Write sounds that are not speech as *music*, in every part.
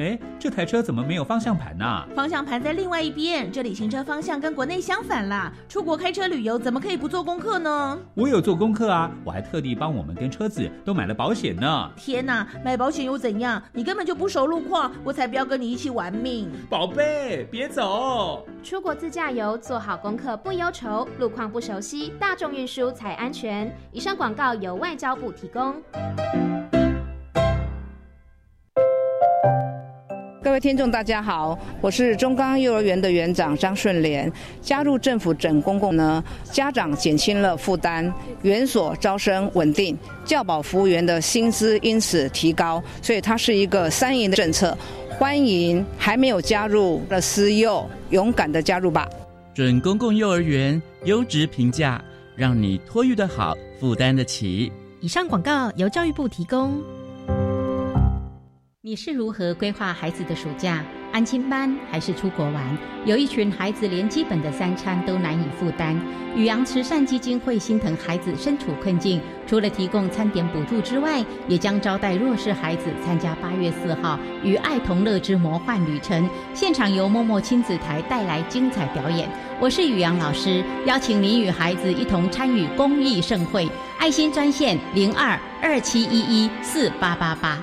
哎，这台车怎么没有方向盘呢？方向盘在另外一边，这里行车方向跟国内相反啦。出国开车旅游怎么可以不做功课呢？我有做功课啊，我还特地帮我们跟车子都买了保险呢。天哪，买保险又怎样？你根本就不熟路况，我才不要跟你一起玩命。宝贝，别走。出国自驾游，做好功课不忧愁，路况不熟悉，大众运输才安全。以上广告由外交部提供。各位听众，大家好，我是中钢幼儿园的园长张顺莲。加入政府整公共呢，家长减轻了负担，园所招生稳定，教保服务员的薪资因此提高，所以它是一个三赢的政策。欢迎还没有加入的私幼，勇敢的加入吧！准公共幼儿园优质评价，让你托育的好，负担得起。以上广告由教育部提供。你是如何规划孩子的暑假？安亲班还是出国玩？有一群孩子连基本的三餐都难以负担。宇阳慈善基金会心疼孩子身处困境，除了提供餐点补助之外，也将招待弱势孩子参加八月四号与爱同乐之魔幻旅程。现场由默默亲子台带来精彩表演。我是宇阳老师，邀请您与孩子一同参与公益盛会。爱心专线零二二七一一四八八八。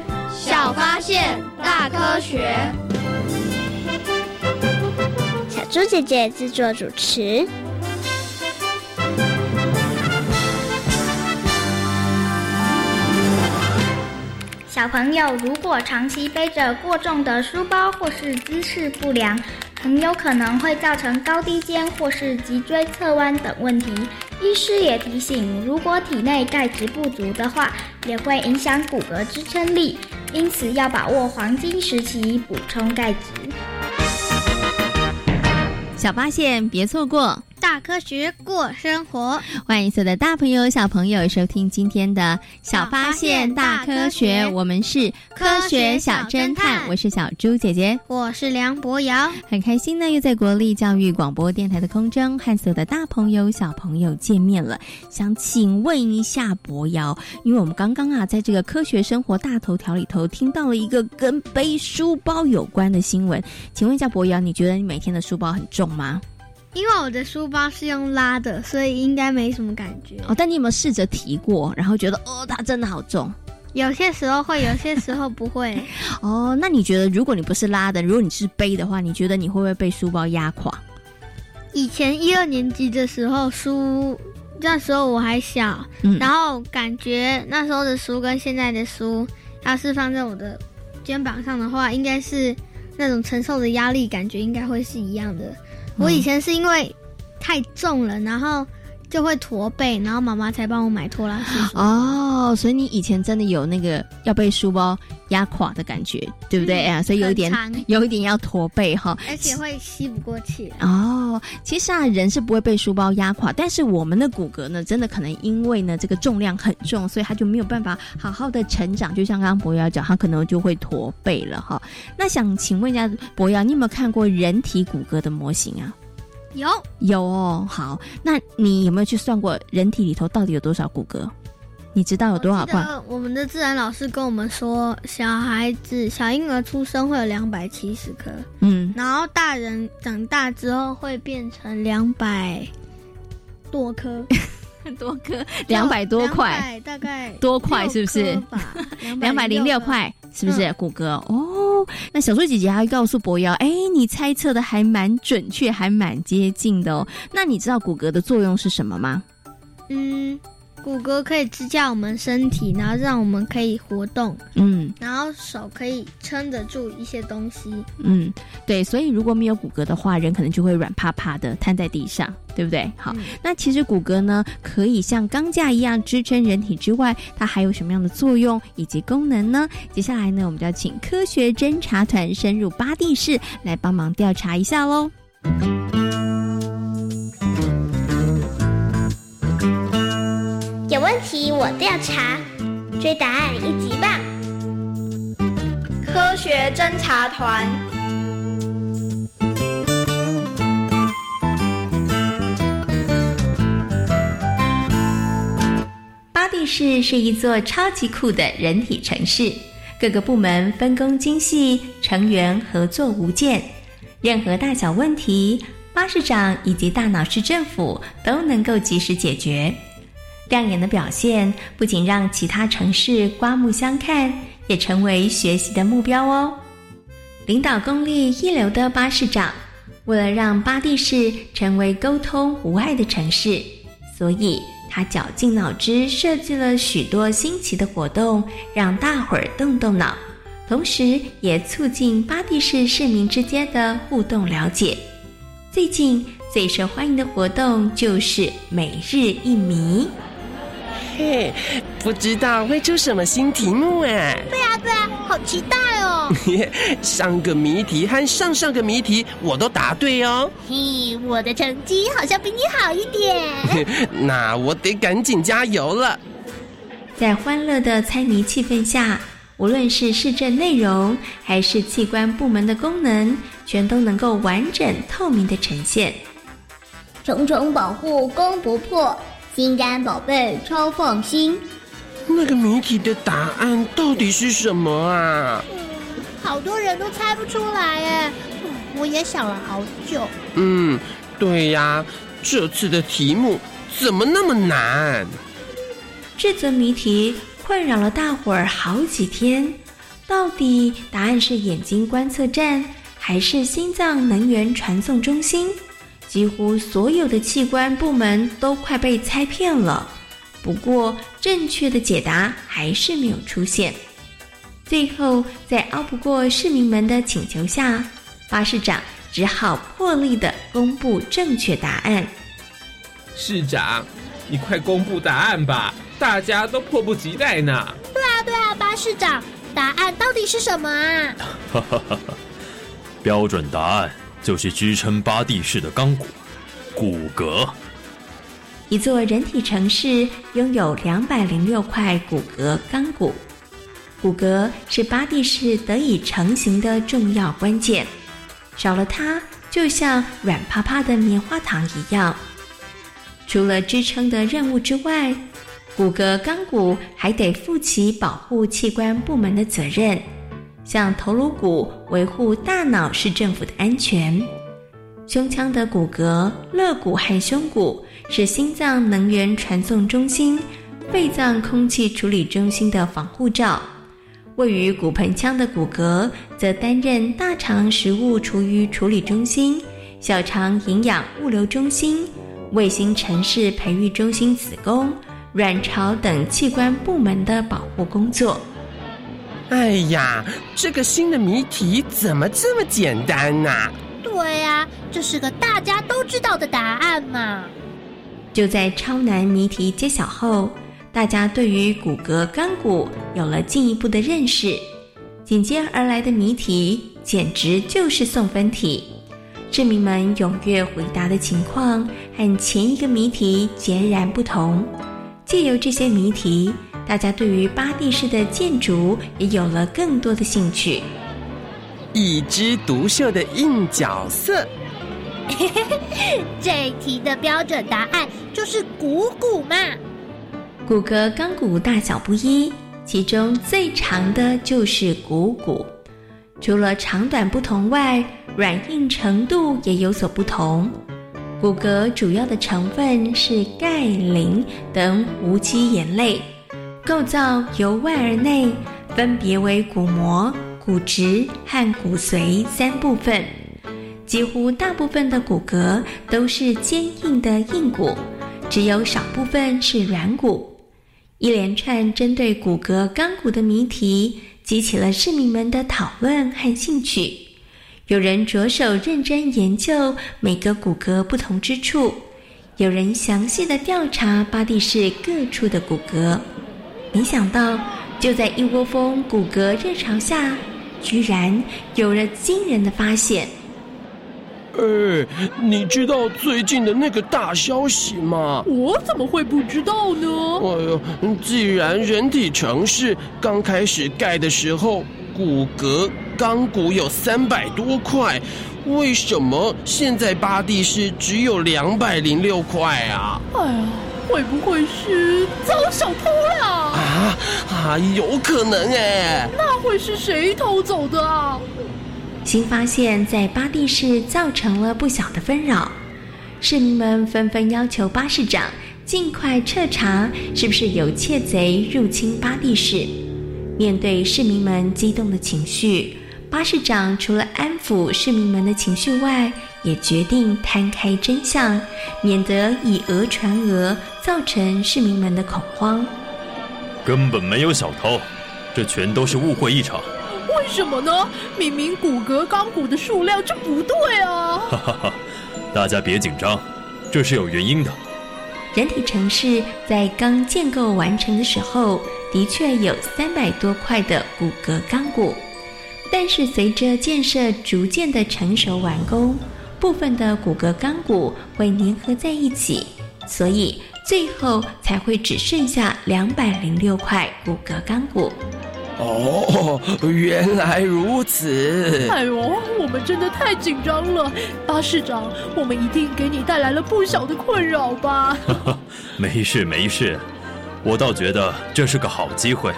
小发现，大科学。小猪姐姐制作主持。小朋友如果长期背着过重的书包，或是姿势不良，很有可能会造成高低肩或是脊椎侧弯等问题。医师也提醒，如果体内钙质不足的话，也会影响骨骼支撑力，因此要把握黄金时期补充钙质。小发现，别错过。大科学过生活，欢迎所有的大朋友、小朋友收听今天的小发现大科学。我们是科学小侦探，我是小猪姐姐，我是梁博瑶，很开心呢，又在国立教育广播电台的空中和所有的大朋友、小朋友见面了。想请问一下博瑶，因为我们刚刚啊，在这个科学生活大头条里头听到了一个跟背书包有关的新闻，请问一下博瑶，你觉得你每天的书包很重吗？因为我的书包是用拉的，所以应该没什么感觉。哦，但你有没有试着提过，然后觉得哦，它真的好重？有些时候会，有些时候不会。*laughs* 哦，那你觉得，如果你不是拉的，如果你是背的话，你觉得你会不会被书包压垮？以前一二年级的时候，书那时候我还小，然后感觉那时候的书跟现在的书，要是放在我的肩膀上的话，应该是那种承受的压力，感觉应该会是一样的。我以前是因为太重了，然后就会驼背，然后妈妈才帮我买拖拉机。哦，所以你以前真的有那个要被书包压垮的感觉，对不对啊？所以有一点，有一点要驼背哈，而且会吸不过气。哦，其实啊，人是不会被书包压垮，但是我们的骨骼呢，真的可能因为呢这个重量很重，所以他就没有办法好好的成长。就像刚刚博瑶讲，他可能就会驼背了哈。那想请问一下博瑶，你有没有看过人体骨骼的模型啊？有有哦，好，那你有没有去算过人体里头到底有多少骨骼？你知道有多少块？我们的自然老师跟我们说，小孩子小婴儿出生会有两百七十颗，嗯，然后大人长大之后会变成两百多颗，*laughs* 多颗，*laughs* 两百多块，大概多块是不是？吧，*laughs* 两百零六块。是不是骨骼？哦，那小猪姐姐还告诉博瑶，哎，你猜测的还蛮准确，还蛮接近的哦。那你知道骨骼的作用是什么吗？嗯。骨骼可以支架我们身体，然后让我们可以活动。嗯，然后手可以撑得住一些东西。嗯，对，所以如果没有骨骼的话，人可能就会软趴趴的瘫在地上，对不对？好，那其实骨骼呢，可以像钢架一样支撑人体之外，它还有什么样的作用以及功能呢？接下来呢，我们就要请科学侦查团深入巴地市来帮忙调查一下喽。追答案一级棒！科学侦察团。巴蒂市是一座超级酷的人体城市，各个部门分工精细，成员合作无间，任何大小问题，巴市长以及大脑市政府都能够及时解决。亮眼的表现不仅让其他城市刮目相看，也成为学习的目标哦。领导功力一流的巴士长，为了让巴蒂市成为沟通无碍的城市，所以他绞尽脑汁设计了许多新奇的活动，让大伙儿动动脑，同时也促进巴蒂市市民之间的互动了解。最近最受欢迎的活动就是每日一谜。嘿，不知道会出什么新题目哎！对啊，对啊，好期待哦！*laughs* 上个谜题和上上个谜题我都答对哦。嘿，我的成绩好像比你好一点。*laughs* 那我得赶紧加油了。在欢乐的猜谜气氛下，无论是市政内容还是器官部门的功能，全都能够完整透明的呈现。重重保护，攻不破。心肝宝贝超放心，那个谜题的答案到底是什么啊？好多人都猜不出来哎，我也想了好久。嗯，对呀，这次的题目怎么那么难？这则谜题困扰了大伙儿好几天，到底答案是眼睛观测站还是心脏能源传送中心？几乎所有的器官部门都快被猜骗了，不过正确的解答还是没有出现。最后，在拗不过市民们的请求下，巴士长只好破例的公布正确答案。市长，你快公布答案吧，大家都迫不及待呢。对啊，对啊，巴士长，答案到底是什么啊？哈哈哈哈标准答案。就是支撑巴蒂市的钢骨，骨骼。一座人体城市拥有两百零六块骨骼钢骨，骨骼是巴蒂市得以成型的重要关键。少了它，就像软趴趴的棉花糖一样。除了支撑的任务之外，骨骼钢骨还得负起保护器官部门的责任。像头颅骨维护大脑是政府的安全，胸腔的骨骼肋骨和胸骨是心脏能源传送中心、肺脏空气处理中心的防护罩。位于骨盆腔的骨骼则担任大肠食物厨余处理中心、小肠营养物流中心、卫星城市培育中心子宫、卵巢等器官部门的保护工作。哎呀，这个新的谜题怎么这么简单呢？对呀，这是个大家都知道的答案嘛。就在超难谜题揭晓后，大家对于骨骼干骨有了进一步的认识。紧接而来的谜题简直就是送分题，市民们踊跃回答的情况和前一个谜题截然不同。借由这些谜题。大家对于巴蒂式的建筑也有了更多的兴趣。一枝独秀的硬角色，*laughs* 这题的标准答案就是股骨嘛。骨骼钢骨大小不一，其中最长的就是股骨。除了长短不同外，软硬程度也有所不同。骨骼主要的成分是钙、磷等无机盐类。构造由外而内，分别为骨膜、骨质和骨髓三部分。几乎大部分的骨骼都是坚硬的硬骨，只有少部分是软骨。一连串针对骨骼钢骨的谜题，激起了市民们的讨论和兴趣。有人着手认真研究每个骨骼不同之处，有人详细的调查巴蒂市各处的骨骼。没想到，就在一窝蜂骨骼热潮下，居然有了惊人的发现。哎，你知道最近的那个大消息吗？我怎么会不知道呢？哎呦，既然人体城市刚开始盖的时候，骨骼钢骨有三百多块，为什么现在巴蒂市只有两百零六块啊？哎呀，会不会是遭小偷了？啊啊，有可能哎。那会是谁偷走的啊？新发现，在巴蒂市造成了不小的纷扰，市民们纷纷要求巴市长尽快彻查，是不是有窃贼入侵巴蒂市。面对市民们激动的情绪，巴市长除了安抚市民们的情绪外，也决定摊开真相，免得以讹传讹，造成市民们的恐慌。根本没有小偷，这全都是误会一场。为什么呢？明明骨骼钢骨的数量就不对啊！哈哈哈，大家别紧张，这是有原因的。人体城市在刚建构完成的时候，的确有三百多块的骨骼钢骨，但是随着建设逐渐的成熟完工，部分的骨骼钢骨会粘合在一起，所以最后才会只剩下两百零六块骨骼钢骨。哦，原来如此！哎呦，我们真的太紧张了，巴士长，我们一定给你带来了不小的困扰吧？*laughs* 没事没事，我倒觉得这是个好机会，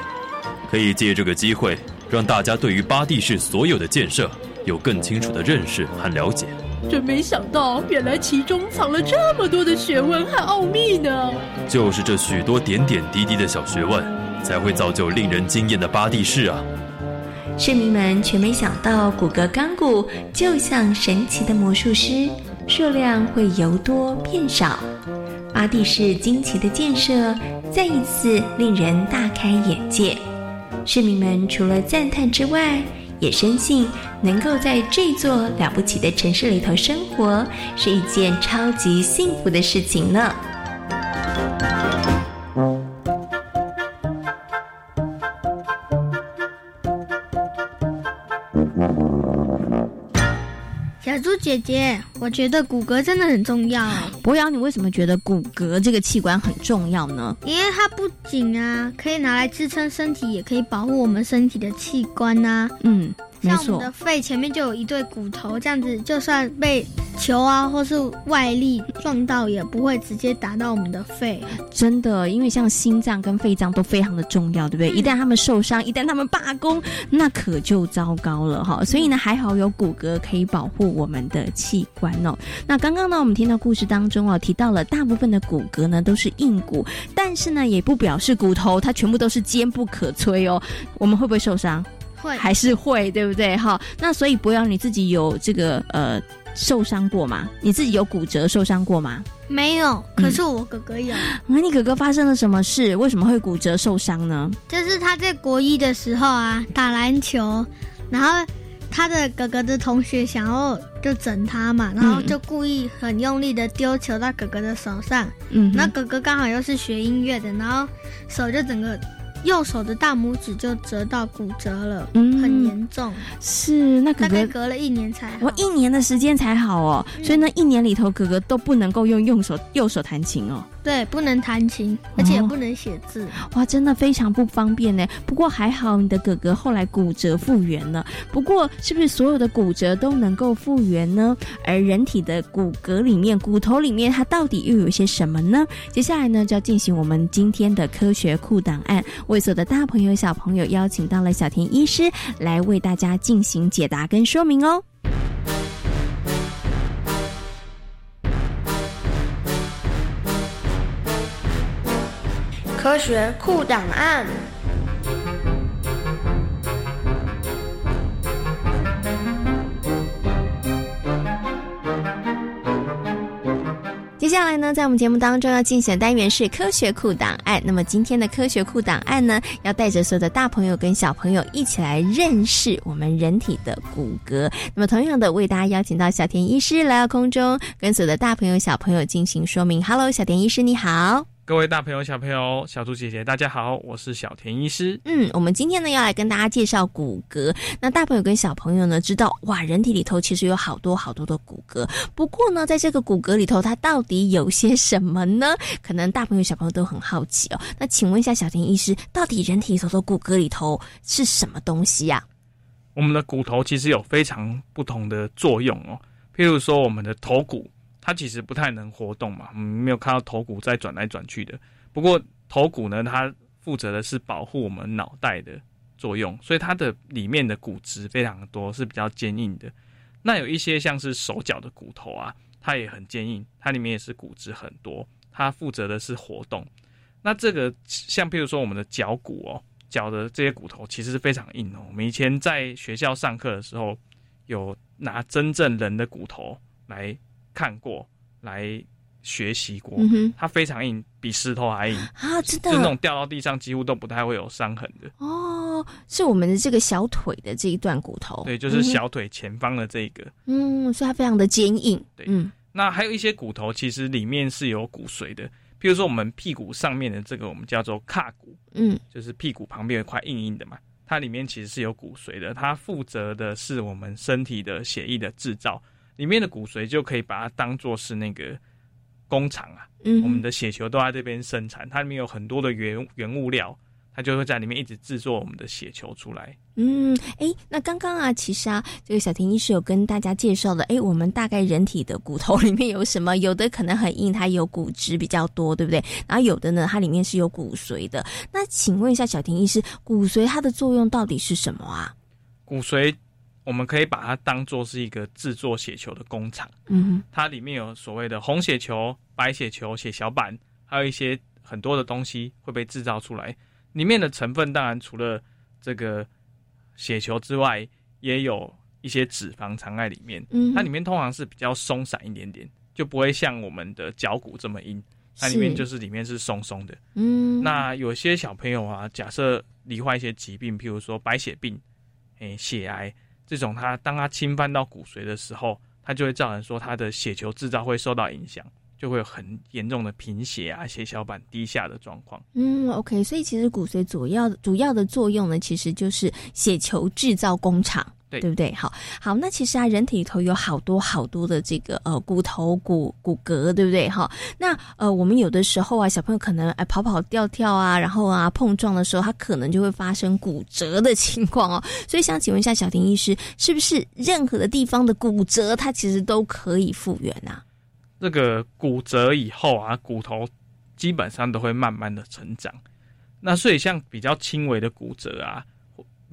可以借这个机会让大家对于巴蒂市所有的建设有更清楚的认识和了解。真没想到，原来其中藏了这么多的学问和奥秘呢！就是这许多点点滴滴的小学问。才会造就令人惊艳的巴蒂市啊！市民们却没想到，骨骼钢骨就像神奇的魔术师，数量会由多变少。巴蒂市惊奇的建设再一次令人大开眼界。市民们除了赞叹之外，也深信能够在这座了不起的城市里头生活，是一件超级幸福的事情呢。姐姐，我觉得骨骼真的很重要。博洋，你为什么觉得骨骼这个器官很重要呢？因为它不仅啊可以拿来支撑身体，也可以保护我们身体的器官呐。嗯。像我们的肺前面就有一对骨头，这样子就算被球啊或是外力撞到，也不会直接打到我们的肺。真的，因为像心脏跟肺脏都非常的重要，对不对？一旦他们受伤，一旦他们罢工，那可就糟糕了哈。所以呢，还好有骨骼可以保护我们的器官哦。那刚刚呢，我们听到故事当中哦，提到了大部分的骨骼呢都是硬骨，但是呢，也不表示骨头它全部都是坚不可摧哦。我们会不会受伤？还是会对不对？哈，那所以博瑶你自己有这个呃受伤过吗？你自己有骨折受伤过吗？没有，可是我哥哥有。那你哥哥发生了什么事？为什么会骨折受伤呢？就是他在国一的时候啊，打篮球，然后他的哥哥的同学想要就整他嘛，然后就故意很用力的丢球到哥哥的手上。嗯，那哥哥刚好又是学音乐的，然后手就整个。右手的大拇指就折到骨折了，嗯很严重。是，那哥哥隔了一年才，我一年的时间才好哦。所以呢一年里头，哥哥都不能够用右手右手弹琴哦。对，不能弹琴，而且也不能写字。哇，真的非常不方便呢。不过还好，你的哥哥后来骨折复原了。不过，是不是所有的骨折都能够复原呢？而人体的骨骼里面、骨头里面，它到底又有些什么呢？接下来呢，就要进行我们今天的科学库档案。为所有的大朋友、小朋友邀请到了小田医师来为大家进行解答跟说明哦。科学酷档案。接下来呢，在我们节目当中要进行的单元是科学库档案。那么今天的科学库档案呢，要带着所有的大朋友跟小朋友一起来认识我们人体的骨骼。那么同样的，为大家邀请到小田医师来到空中，跟所有的大朋友小朋友进行说明。Hello，小田医师你好。各位大朋友、小朋友、小猪姐姐，大家好，我是小田医师。嗯，我们今天呢要来跟大家介绍骨骼。那大朋友跟小朋友呢知道，哇，人体里头其实有好多好多的骨骼。不过呢，在这个骨骼里头，它到底有些什么呢？*laughs* 可能大朋友、小朋友都很好奇哦。那请问一下，小田医师，到底人体里头的骨骼里头是什么东西呀？我们的骨头其实有非常不同的作用哦。譬如说，我们的头骨。它其实不太能活动嘛，嗯，没有看到头骨在转来转去的。不过头骨呢，它负责的是保护我们脑袋的作用，所以它的里面的骨质非常多，是比较坚硬的。那有一些像是手脚的骨头啊，它也很坚硬，它里面也是骨质很多，它负责的是活动。那这个像譬如说我们的脚骨哦，脚的这些骨头其实是非常硬哦。我们以前在学校上课的时候，有拿真正人的骨头来。看过来学习过，嗯它非常硬，比石头还硬。啊！真的，就那种掉到地上几乎都不太会有伤痕的。哦，是我们的这个小腿的这一段骨头，对，就是小腿前方的这个。嗯，所以它非常的坚硬。对，嗯，那还有一些骨头其实里面是有骨髓的，比如说我们屁股上面的这个，我们叫做胯骨，嗯，就是屁股旁边有块硬硬的嘛，它里面其实是有骨髓的，它负责的是我们身体的血液的制造。里面的骨髓就可以把它当做是那个工厂啊，嗯，我们的血球都在这边生产，它里面有很多的原原物料，它就会在里面一直制作我们的血球出来。嗯，哎，那刚刚啊，其实啊，这个小婷医师有跟大家介绍的，哎，我们大概人体的骨头里面有什么？有的可能很硬，它有骨质比较多，对不对？然后有的呢，它里面是有骨髓的。那请问一下，小婷医师，骨髓它的作用到底是什么啊？骨髓。我们可以把它当做是一个制作血球的工厂，嗯，它里面有所谓的红血球、白血球、血小板，还有一些很多的东西会被制造出来。里面的成分当然除了这个血球之外，也有一些脂肪藏在里面。嗯，它里面通常是比较松散一点点，就不会像我们的脚骨这么硬。它里面就是里面是松松的。嗯，那有些小朋友啊，假设罹患一些疾病，譬如说白血病，诶，血癌。这种它当它侵犯到骨髓的时候，它就会造成说它的血球制造会受到影响，就会有很严重的贫血啊、血小板低下的状况。嗯，OK，所以其实骨髓主要主要的作用呢，其实就是血球制造工厂。对不对？好，好，那其实啊，人体里头有好多好多的这个呃骨头骨骨骼，对不对？哈，那呃，我们有的时候啊，小朋友可能哎跑跑跳跳啊，然后啊碰撞的时候，他可能就会发生骨折的情况哦。*laughs* 所以想请问一下小婷医师，是不是任何的地方的骨折，它其实都可以复原啊？这个骨折以后啊，骨头基本上都会慢慢的成长。那所以像比较轻微的骨折啊。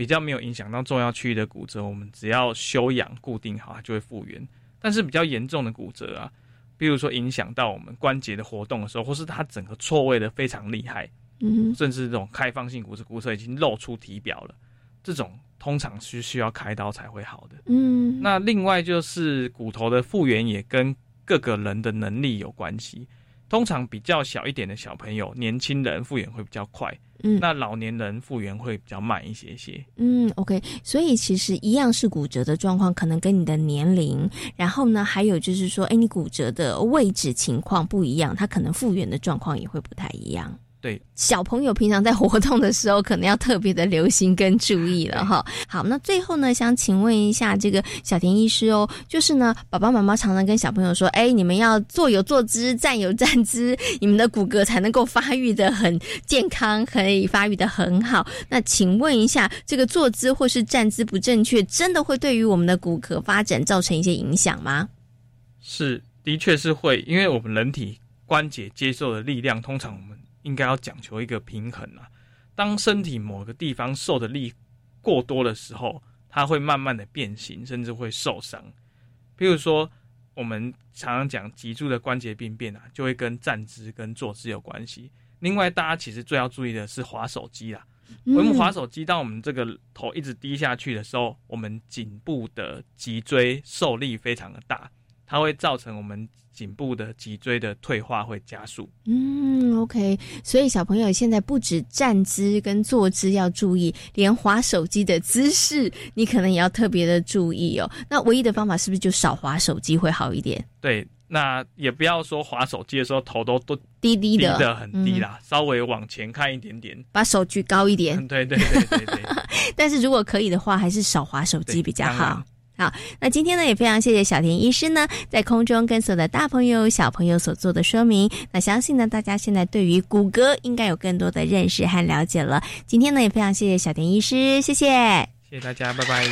比较没有影响到重要区域的骨折，我们只要休养固定好，它就会复原。但是比较严重的骨折啊，比如说影响到我们关节的活动的时候，或是它整个错位的非常厉害，嗯，甚至这种开放性骨折，骨折已经露出体表了，这种通常是需要开刀才会好的。嗯，那另外就是骨头的复原也跟各个人的能力有关系。通常比较小一点的小朋友，年轻人复原会比较快。嗯，那老年人复原会比较慢一些些。嗯，OK，所以其实一样是骨折的状况，可能跟你的年龄，然后呢，还有就是说，哎，你骨折的位置情况不一样，它可能复原的状况也会不太一样。对小朋友平常在活动的时候，可能要特别的留心跟注意了哈。好，那最后呢，想请问一下这个小田医师哦，就是呢，爸爸妈妈常常跟小朋友说，哎，你们要坐有坐姿，站有站姿，你们的骨骼才能够发育的很健康，可以发育的很好。那请问一下，这个坐姿或是站姿不正确，真的会对于我们的骨骼发展造成一些影响吗？是，的确是会，因为我们人体关节接受的力量，通常我们。应该要讲求一个平衡啊。当身体某个地方受的力过多的时候，它会慢慢的变形，甚至会受伤。譬如说，我们常常讲脊柱的关节病变啊，就会跟站姿跟坐姿有关系。另外，大家其实最要注意的是滑手机啦。我们滑手机，当我们这个头一直低下去的时候，我们颈部的脊椎受力非常的大。它会造成我们颈部的脊椎的退化会加速。嗯，OK，所以小朋友现在不止站姿跟坐姿要注意，连滑手机的姿势你可能也要特别的注意哦。那唯一的方法是不是就少滑手机会好一点？对。那也不要说滑手机的时候头都都低低的，低的很低啦，稍微往前看一点点，把手举高一点。对对对对对。*laughs* 但是如果可以的话，还是少滑手机比较好。好，那今天呢也非常谢谢小田医师呢，在空中跟所有的大朋友小朋友所做的说明。那相信呢，大家现在对于谷歌应该有更多的认识和了解了。今天呢也非常谢谢小田医师，谢谢，谢谢大家，拜拜。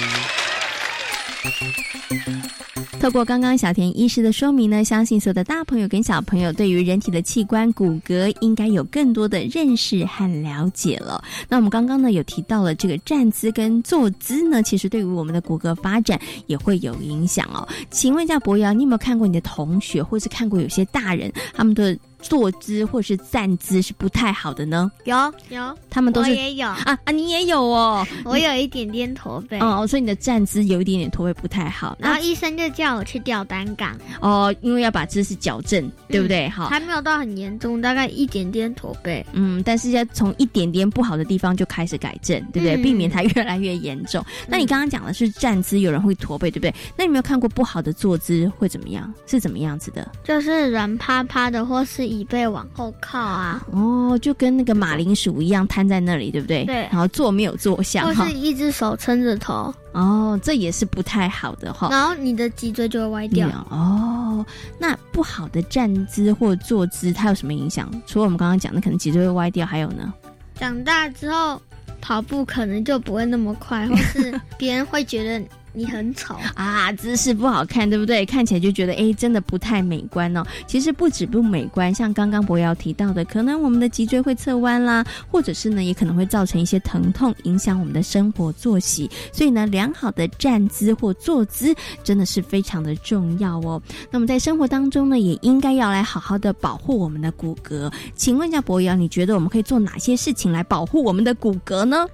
透过刚刚小田医师的说明呢，相信所有的大朋友跟小朋友对于人体的器官骨骼应该有更多的认识和了解了。那我们刚刚呢有提到了这个站姿跟坐姿呢，其实对于我们的骨骼发展也会有影响哦。请问一下博瑶，你有没有看过你的同学，或是看过有些大人他们的？坐姿或是站姿是不太好的呢。有有，他们都是也有啊啊，你也有哦。*laughs* 我有一点点驼背哦，所以你的站姿有一点点驼背不太好。然后医生就叫我去吊单杠哦，因为要把姿势矫正，对不对？好，还没有到很严重，大概一点点驼背。嗯，但是要从一点点不好的地方就开始改正，对不对？避免它越来越严重。那你刚刚讲的是站姿有人会驼背，对不对？那你没有看过不好的坐姿会怎么样？是怎么样子的？就是软趴趴的，或是。椅背往后靠啊！哦，就跟那个马铃薯一样瘫在那里，对不对？对。然后坐没有坐相，或是一只手撑着头。哦，这也是不太好的哈。然后你的脊椎就会歪掉。哦，那不好的站姿或坐姿，它有什么影响？除了我们刚刚讲的，可能脊椎会歪掉，还有呢？长大之后跑步可能就不会那么快，或是 *laughs* 别人会觉得。你很丑啊，姿势不好看，对不对？看起来就觉得哎，真的不太美观哦。其实不止不美观，像刚刚博瑶提到的，可能我们的脊椎会侧弯啦，或者是呢，也可能会造成一些疼痛，影响我们的生活作息。所以呢，良好的站姿或坐姿真的是非常的重要哦。那么在生活当中呢，也应该要来好好的保护我们的骨骼。请问一下博瑶，你觉得我们可以做哪些事情来保护我们的骨骼呢？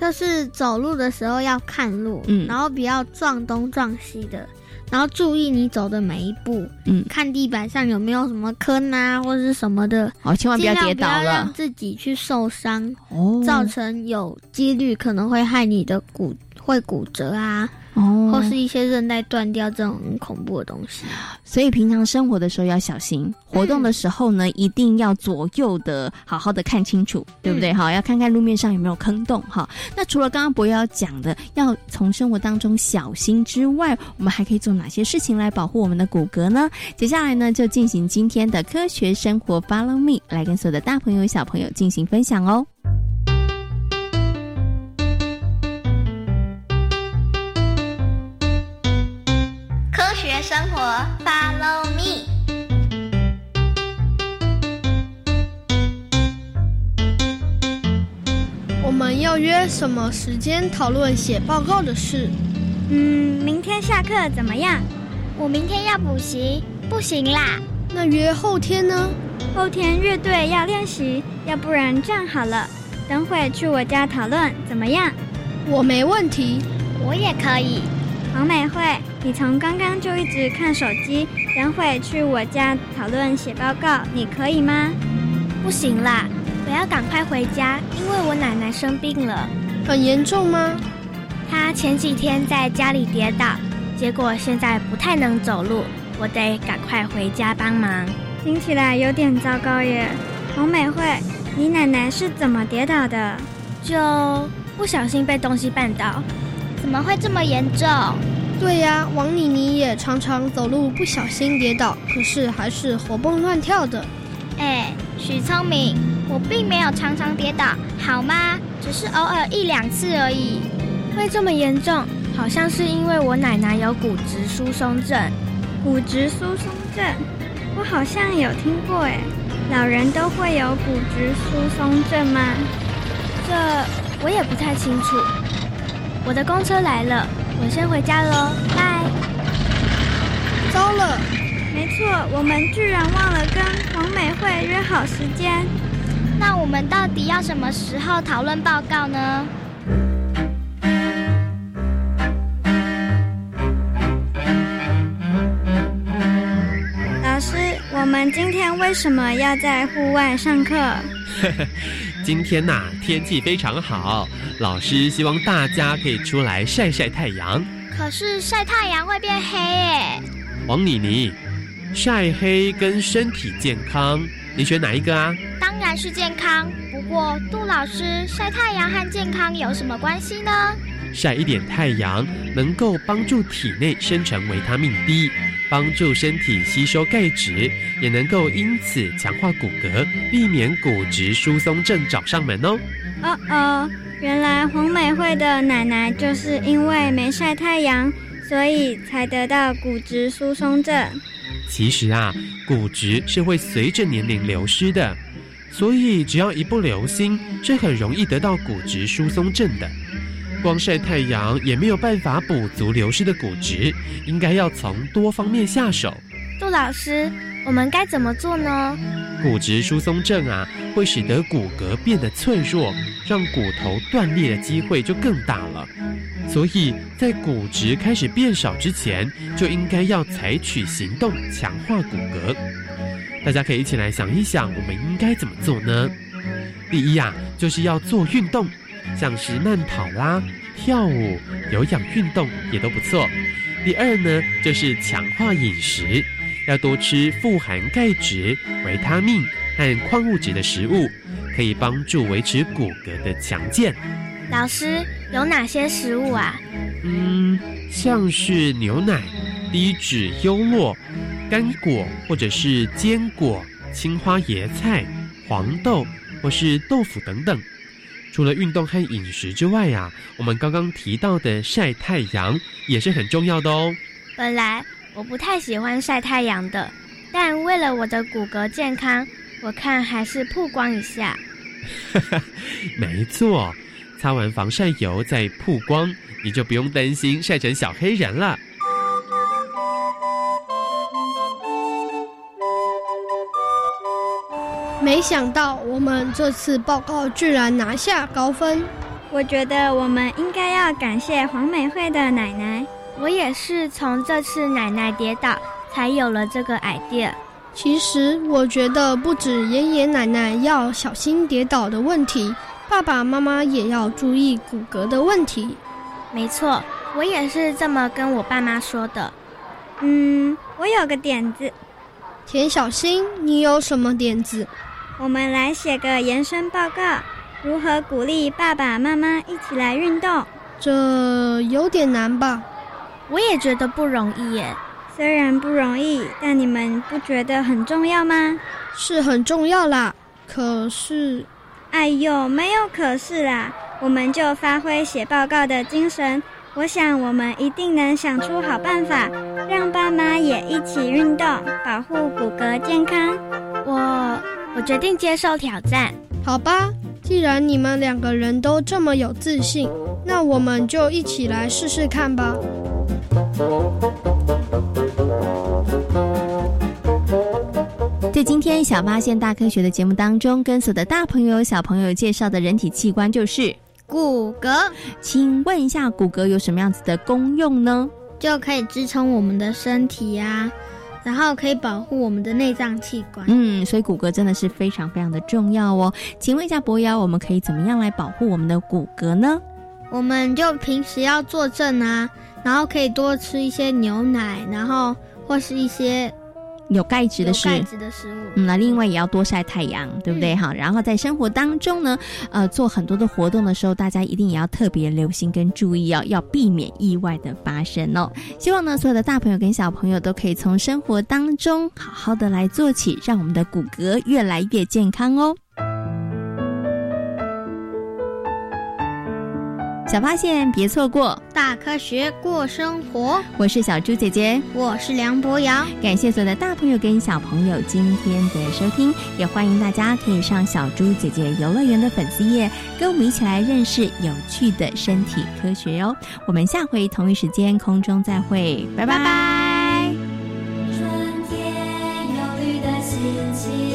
就是走路的时候要看路，嗯，然后不要撞东撞西的，然后注意你走的每一步，嗯，看地板上有没有什么坑啊或者是什么的，哦，千万不要跌倒了，让自己去受伤，哦，造成有几率可能会害你的骨会骨折啊。哦，或是一些韧带断掉这种很恐怖的东西，所以平常生活的时候要小心，活动的时候呢，一定要左右的好好的看清楚，对不对？哈，要看看路面上有没有坑洞哈。那除了刚刚博瑶讲的要从生活当中小心之外，我们还可以做哪些事情来保护我们的骨骼呢？接下来呢，就进行今天的科学生活，Follow me，来跟所有的大朋友小朋友进行分享哦。生活，Follow me。我们要约什么时间讨论写报告的事？嗯，明天下课怎么样？我明天要补习，不行啦。那约后天呢？后天乐队要练习，要不然这样好了，等会去我家讨论怎么样？我没问题，我也可以。王美惠，你从刚刚就一直看手机，等会去我家讨论写报告，你可以吗？不行啦，我要赶快回家，因为我奶奶生病了。很严重吗？她前几天在家里跌倒，结果现在不太能走路，我得赶快回家帮忙。听起来有点糟糕耶。王美惠，你奶奶是怎么跌倒的？就不小心被东西绊倒。怎么会这么严重？对呀，王妮妮也常常走路不小心跌倒，可是还是活蹦乱跳的。哎，许聪明，我并没有常常跌倒，好吗？只是偶尔一两次而已。会这么严重？好像是因为我奶奶有骨质疏松症。骨质疏松症？我好像有听过哎。老人都会有骨质疏松症吗？这我也不太清楚。我的公车来了，我先回家喽，拜。糟了，没错，我们居然忘了跟黄美惠约好时间。那我们到底要什么时候讨论报告呢？老师，我们今天为什么要在户外上课？*laughs* 今天呐，天气非常好，老师希望大家可以出来晒晒太阳。可是晒太阳会变黑耶。王妮妮，晒黑跟身体健康，你选哪一个啊？当然是健康。不过杜老师，晒太阳和健康有什么关系呢？晒一点太阳能够帮助体内生成维他命 D。帮助身体吸收钙质，也能够因此强化骨骼，避免骨质疏松症找上门哦。哦哦，原来黄美惠的奶奶就是因为没晒太阳，所以才得到骨质疏松症。其实啊，骨质是会随着年龄流失的，所以只要一不留心，是很容易得到骨质疏松症的。光晒太阳也没有办法补足流失的骨质，应该要从多方面下手。杜老师，我们该怎么做呢？骨质疏松症啊，会使得骨骼变得脆弱，让骨头断裂的机会就更大了。所以在骨质开始变少之前，就应该要采取行动强化骨骼。大家可以一起来想一想，我们应该怎么做呢？第一啊，就是要做运动。像是慢跑啦、跳舞、有氧运动也都不错。第二呢，就是强化饮食，要多吃富含钙质、维他命和矿物质的食物，可以帮助维持骨骼的强健。老师，有哪些食物啊？嗯，像是牛奶、低脂优酪、干果或者是坚果、青花椰菜、黄豆或是豆腐等等。除了运动和饮食之外呀，我们刚刚提到的晒太阳也是很重要的哦。本来我不太喜欢晒太阳的，但为了我的骨骼健康，我看还是曝光一下。*laughs* 没错，擦完防晒油再曝光，你就不用担心晒成小黑人了。没想到我们这次报告居然拿下高分，我觉得我们应该要感谢黄美惠的奶奶。我也是从这次奶奶跌倒才有了这个 idea。其实我觉得不止爷爷奶奶要小心跌倒的问题，爸爸妈妈也要注意骨骼的问题。没错，我也是这么跟我爸妈说的。嗯，我有个点子。田小新，你有什么点子？我们来写个延伸报告，如何鼓励爸爸妈妈一起来运动？这有点难吧？我也觉得不容易耶。虽然不容易，但你们不觉得很重要吗？是很重要啦。可是，哎呦，没有可是啦，我们就发挥写报告的精神。我想我们一定能想出好办法，让爸妈也一起运动，保护骨骼健康。我。我决定接受挑战，好吧。既然你们两个人都这么有自信，那我们就一起来试试看吧。在今天《小发现大科学》的节目当中，跟所有的大朋友、小朋友介绍的人体器官就是骨骼。请问一下，骨骼有什么样子的功用呢？就可以支撑我们的身体呀。然后可以保护我们的内脏器官。嗯，所以骨骼真的是非常非常的重要哦。请问一下博瑶，我们可以怎么样来保护我们的骨骼呢？我们就平时要坐正啊，然后可以多吃一些牛奶，然后或是一些。有钙质的食物，嗯，那另外也要多晒太阳，对不对？哈，然后在生活当中呢，呃，做很多的活动的时候，大家一定也要特别留心跟注意哦，要避免意外的发生哦。希望呢，所有的大朋友跟小朋友都可以从生活当中好好的来做起，让我们的骨骼越来越健康哦。小发现别错过。大科学过生活。我是小猪姐姐。我是梁博洋。感谢所有的大朋友跟小朋友今天的收听也欢迎大家可以上小猪姐姐游乐园的粉丝页跟我们一起来认识有趣的身体科学哦。我们下回同一时间空中再会拜拜。拜春天有绿的心情。